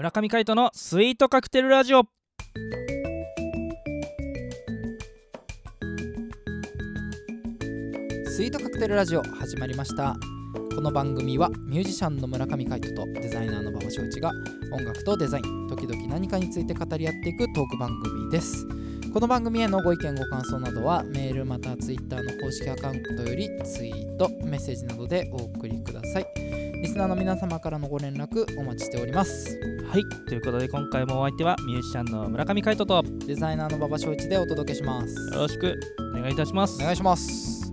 村上海人のスイートカクテルラジオ。スイートカクテルラジオ始まりました。この番組はミュージシャンの村上海人とデザイナーの馬場翔一が音楽とデザイン時々何かについて語り合っていくトーク番組です。この番組へのご意見ご感想などはメールまたツイッターの公式アカウントよりツイートメッセージなどでお送りください。リスナーの皆様からのご連絡お待ちしております。はい。ということで今回もお相手はミュージシャンの村上海人と。よデザイナーの馬場翔一でお届けします。ろしく。お願いいたします。お願いします。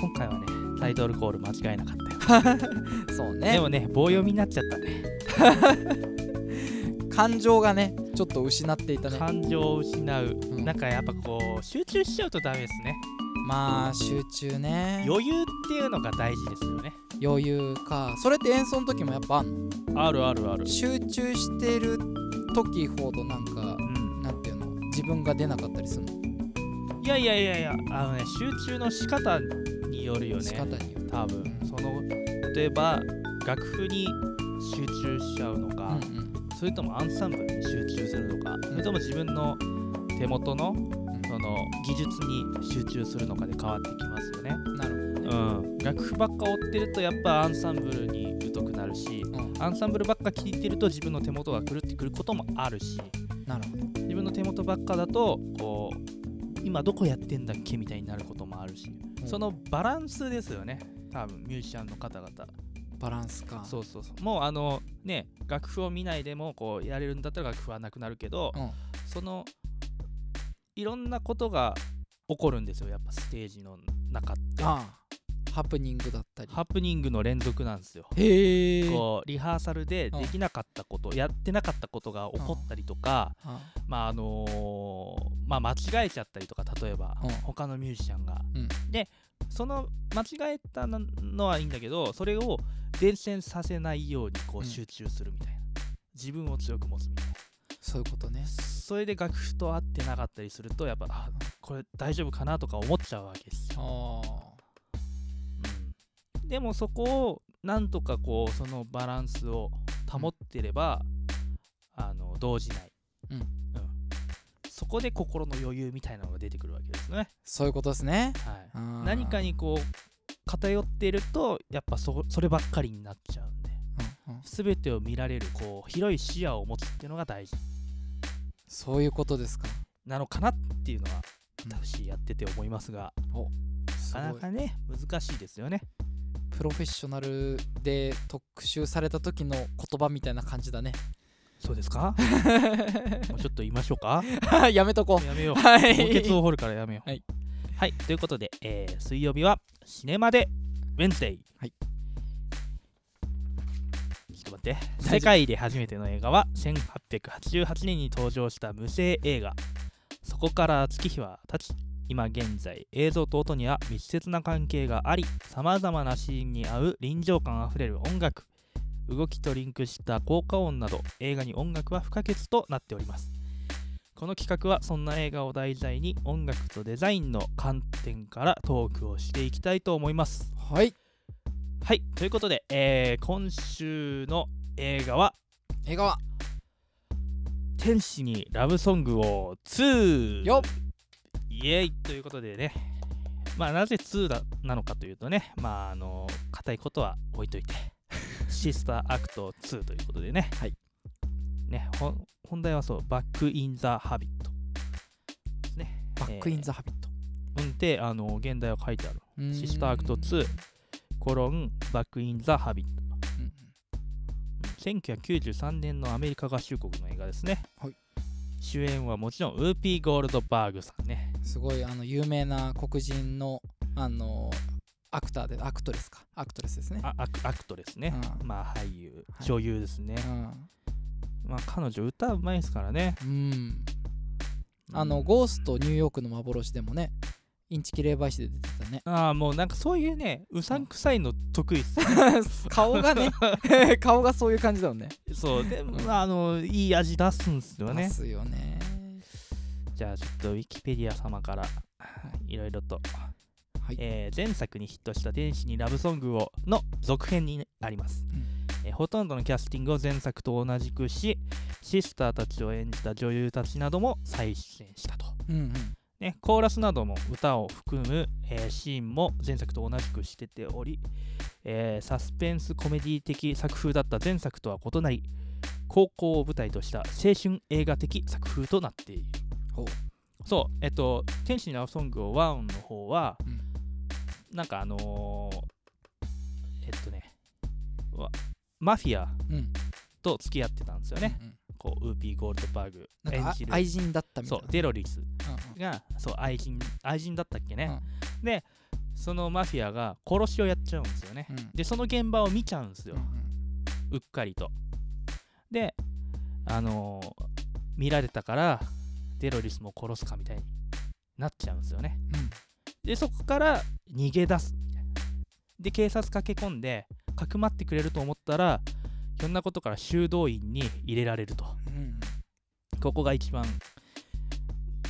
今回はねタイトルコール間違えなかったよ。そうね。でもね棒読みになっちゃったね。感情がねちょっと失っていたね。感情を失う、うん。なんかやっぱこう集中しちゃうとダメですねまあ集中ね。余裕っていうのが大事ですよね。余裕か。それって演奏の時もやっぱあんの？あるあるある。集中してる時ほどなんかうん。なんていうの？自分が出なかったりするの、いやいやいやいやあのね集中の仕方によるよね。仕方による。多分。その例えば楽譜に集中しちゃうのか、うんうん。それともアンサンブルに集中するのか、それとも自分の手元のその技術に集中するのかで変わってきますよね。なるほどうね、ん、楽譜ばっか追ってるとやっぱアンサンブルに疎くなるしうん。アンサンブルばっか聴いてると自分の手元が狂ってくることもあるしなるほど。自分の手元ばっかだとこう今どこやってんだっけみたいになることもあるし、うん。そのバランスですよね。多分ミュージシャンの方々。バランスか。そうそうそう。もうあのね楽譜を見ないでもこうやれるんだったら楽譜はなくなるけど、うん。そのいろんなことが起こるんですよ。やっぱステージの中って。ああ。ハプニングだったり。ハプニングの連続なんですよ。へえ。こうリハーサルでうん。できなかったこと、やってなかったことが起こったりとか、あまああのーまあ間違えちゃったりとか例えば、うん。他のミュージシャンが、うん。でその間違えたのはいいんだけどそれを伝染させないようにこううん。集中するみたいな、自分を強く持つみたいな。そういうことねそれで楽譜と合ってなかったりするとやっぱあこれ大丈夫かなとか思っちゃうわけですよ、あうん。でもそこをなんとかこうそのバランスを保ってれば、あの動じない、うん。そこで心の余裕みたいなのが出てくるわけですね、そういうことですね。はい、何かにこう偏っているとやっぱそそればっかりになっちゃうんで。うんうん。全てを見られるこう広い視野を持つっていうのが大事そういうことですか。なのかなっていうのはうん。私やってて思いますが、すごないかなかね難しいですよね。プロフェッショナルで特集された時の言葉みたいな感じだね。そうですか？もうちょっと言いましょうか。やめとこやめよう。墓い。穴を掘るからやめよう。はい、はい、ということで、えー水曜日はシネマでウェンズデイはいちょっと待って世界で初めての映画は1888年に登場した無声映画。そこから月日は経ち今現在映像と音には密接な関係がありさまざまなシーンに合う臨場感あふれる音楽動きとリンクした効果音など映画に音楽は不可欠となっております。この企画はそんな映画を題材に音楽とデザインの観点からトークをしていきたいと思います。はいはいということで、えー今週の映画は映画は「天使にラブソングを2」よっ。イエイ。ということでね。まあなぜ2だなのかというとね。まああの硬いことは置いといて。Sister Act 2ということでね。はい。ね原題はそうバック・イン・ザ・ハビット。ですね。 Back in the Habit。うんであの原題は書いてある。 Sister Act 2コロン Back in the Habit うん1993年のアメリカ合衆国の映画ですね、はい。主演はもちろんウーピー・ゴールドバーグさんね。すごいあの有名な黒人のあのアクターでアクトレスか。アクトレスですね。あアクアクトですね、うん。まあ俳優。はい。女優ですね、まあ彼女歌うまいですからね。うん、うん、あのうんゴーストニューヨークの幻でもねインチキ霊媒師で出てたね。ああもうなんかそういうねうさんくさいの得意っす 顔がね。顔がそういう感じだよね。そうでも、うんあのいい味出すんすよね。出すよね。じゃあちょっとウィキペディア様からい。ろいろと、はい。えー前作にヒットした「天使にラブソングを」の続編にあります、うん。えーほとんどのキャスティングを前作と同じくしシスターたちを演じた女優たちなども再出演したと、うんうんね、コーラスなども歌を含む、えーシーンも前作と同じくしてており、えーサスペンスコメディ的作風だった前作とは異なり高校を舞台とした青春映画的作風となっている。そうえっと「天使のラブソング」を1の方は、うん。なんかあのーえっとねわマフィアうん。と付き合ってたんですよね、うんうんこうウーピー・ゴールドバーグ演じる。愛人だったみたそいうなデロリス。うんうん。がそう愛人愛人だったっけね、でそのマフィアが殺しをやっちゃうんですよね、うん。でその現場を見ちゃうんですよ、うん。うっかりと。であのー見られたからデロリスも殺すかみたいになっちゃうんですよね。うん。でそこから逃げ出すみたいな。で警察駆け込んでかくまってくれると思ったらひょんなことから修道院に入れられると。うん。うんここが一番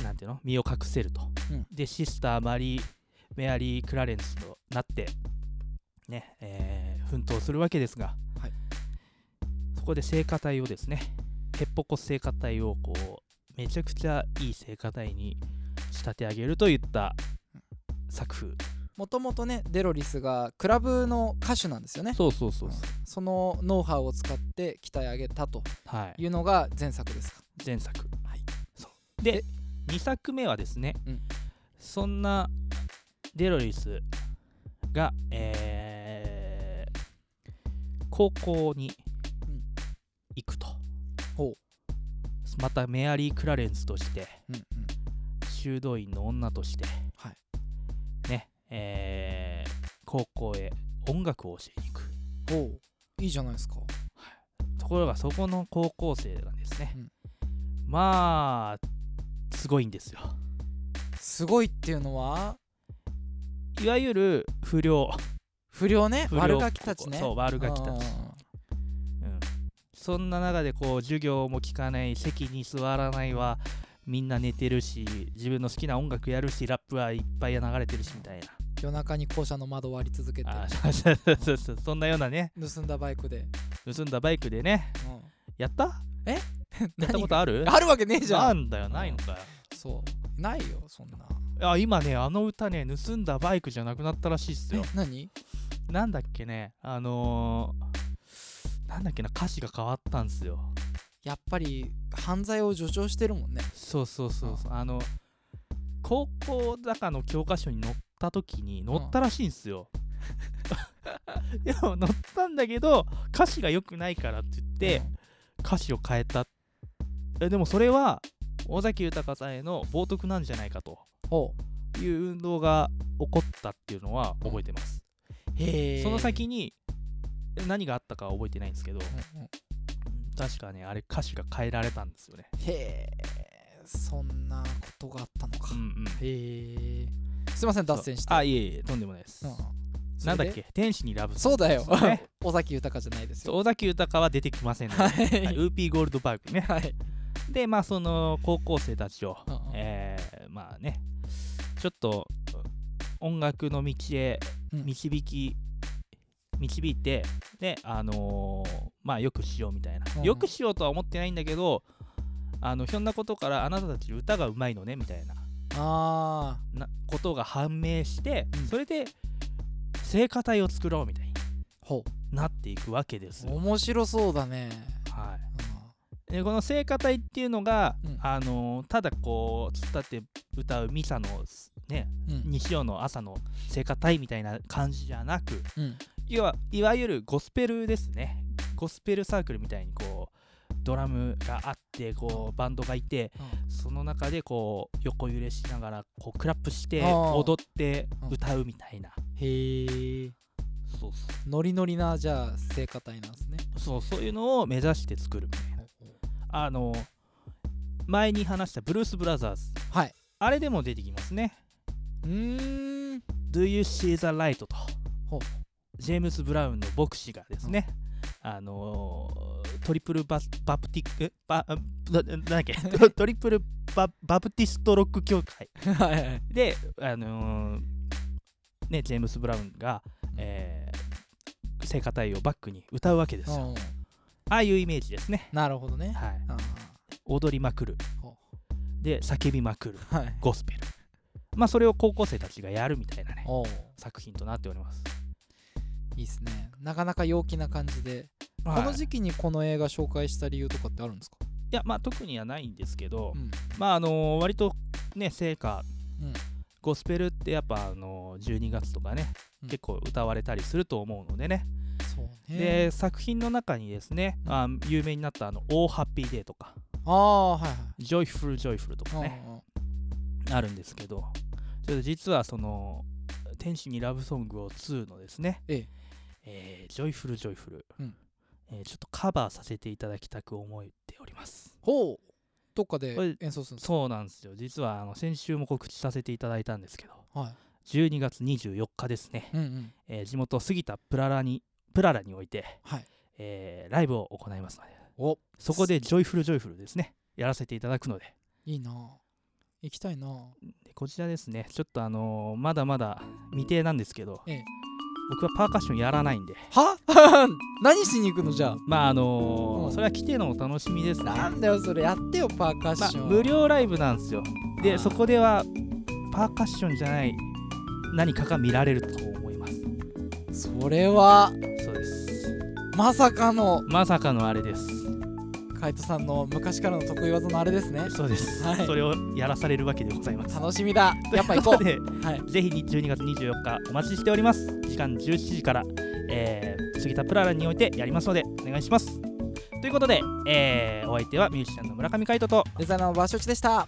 なんていうの？身を隠せると、うん。でシスターマリーメアリー・クラレンスとなってねえー奮闘するわけですが、はい。そこで聖歌隊をですねヘッポコ聖歌隊をこうめちゃくちゃいい聖歌隊に仕立て上げるといった作風もともとねデロリスがクラブの歌手なんですよね。そうそうそうそのノウハウを使って鍛え上げたとはい。いうのが前作ですか。前作、はい。そう。で2作目はですね、うん。そんなデロリスが、えー高校にうん。行くと、ほまたメアリー・クラレンスとしてうんうん。修道院の女としてえー高校へ音楽を教えに行く。ほういいじゃないですか。ところがそこの高校生がですね、うん。まあすごいんですよ。すごいっていうのは？いわゆる不良。不良ね？悪ガキたちね。そう悪ガキたち。うん。そんな中でこう授業も聞かない席に座らないはみんな寝てるし自分の好きな音楽やるしラップはいっぱい流れてるしみたいな。夜中に校舎の窓割り続けて。そうそうそうそんなようなね。盗んだバイクで、盗んだバイクでね。うん、やった？やったことあある？あるわけねえじゃなんんだよないのかよ。そう。ないよそんな。いや今ねあの歌ね盗んだバイクじゃなくなったらしいっすえ？よ何？なんだっけねあのー、なんだっけな歌詞が変わったんすよやっぱり犯罪を助長してるもんね。そうそうそうそう。あの高校だかの教科書に載った時に載ったらしいんすよ、でも載ったんだけど歌詞が良くないからって言って歌詞を変えた。えでもそれは尾崎豊さんへの冒涜なんじゃないかと。ほいう運動が起こったっていうのは覚えてます、うへえその先に何があったかは覚えてないんですけど、うんうん確かねあれ歌詞が変えられたんですよね。へえそんなことがあったのか、うんうん。へえ。すいません脱線して。あいえいえとんでもないです、うんなんだっけ天使にラブそうだよ尾崎豊じゃないですよ尾崎豊は出てきませんので、ははい。いウーピーゴールドバーグね。はい。でまあその高校生たちを、うんうん。えーまあねちょっと音楽の道へうん。導き、導いてであのーまあよくしようみたいな、うん。うんよくしようとは思ってないんだけどあのひょんなことからあなたたち歌がうまいのねみたいな。あなことが判明して、うん。それで聖歌隊を作ろうみたいになっていくわけです。面白そうだね。はい、でこの聖歌隊っていうのが、うん。あのーただこう突っ立って歌うミサのねうん。うん日曜の朝の聖歌隊みたいな感じじゃなくうんいわいわゆるゴスペルですね。ゴスペルサークルみたいにこうドラムがあってこうバンドがいてその中でこう横揺れしながらこうクラップして踊ってうん歌うみたいな。へえそうそノリノリなじゃあ聖歌隊なんですね。うそうそういうのを目指して作るみたいな。あの前に話したブルース・ブラザーズ。はい。あれでも出てきますね。うーん。Do you see the light と。ほうジェームス・ブラウンの牧師がですね、あのートリプルバスバプティックバななんだっけ？ト トリプルババプティストロック協会。で、あのーね、ジェームス・ブラウンが、えー聖歌隊をバックに歌うわけですよ。うん。ああいうイメージですね。なるほどね。はい。あ踊りまくる。ほで叫びまくる。ーはい。ゴスペル。まあそれを高校生たちがやるみたいなね作品となっておりますいいっすね。なかなか陽気な感じで。このい時期にこの映画紹介した理由とかってあるんですか？やまあ特にはないんですけど、うん。まああの割とね聖歌、うん。ゴスペルってやっぱあの12月とかね、うん。結構歌われたりすると思うのでね、ね。で作品の中にですね、うん。あ有名になったあの「 Oh Happy Day」とか。ああはいはい「ジョイフルジョイフル」とかね、あるんですけどちょっと実はその「天使にラブソングを2」のですね、えええー Joyful Joyful、うん。えーちょっとカバーさせていただきたく思っております。ほう。どっかで演奏するんですそうなんですよ。実はあの先週も告知させていただいたんですけど。かはい。12月24日ですね、うんうん。えー地元杉田プララにプララにおいて、はい。えーライブを行いますので。お。そこで Joyful Joyful ですね。やらせていただくので。いいな行きたいな。でこちらですね。ちょっとあのーまだまだ未定なんですけどええ。僕はパーカッションやらないんで。は？何しに行くのじゃまああのーうん。それは来てのお楽しみですね。あなんだよそれやってよパーカッまあション、無料ライブなんですよ。あー。でそこではパーカッションじゃない何かが見られると思います。それはそうです。まさかの。まさかのあれですカイトさんの昔からの得意技のあれですね。そうです、はい。それをやらされるわけでございます。楽しみだ。やっぱ行こう。ということではい。ぜひ12月24日お待ちしております。時間17時から、えー、杉田プララにおいてやりますのでお願いします。ということで、えーお相手はミュージシャンの村上海人とデザイナーの場所地でした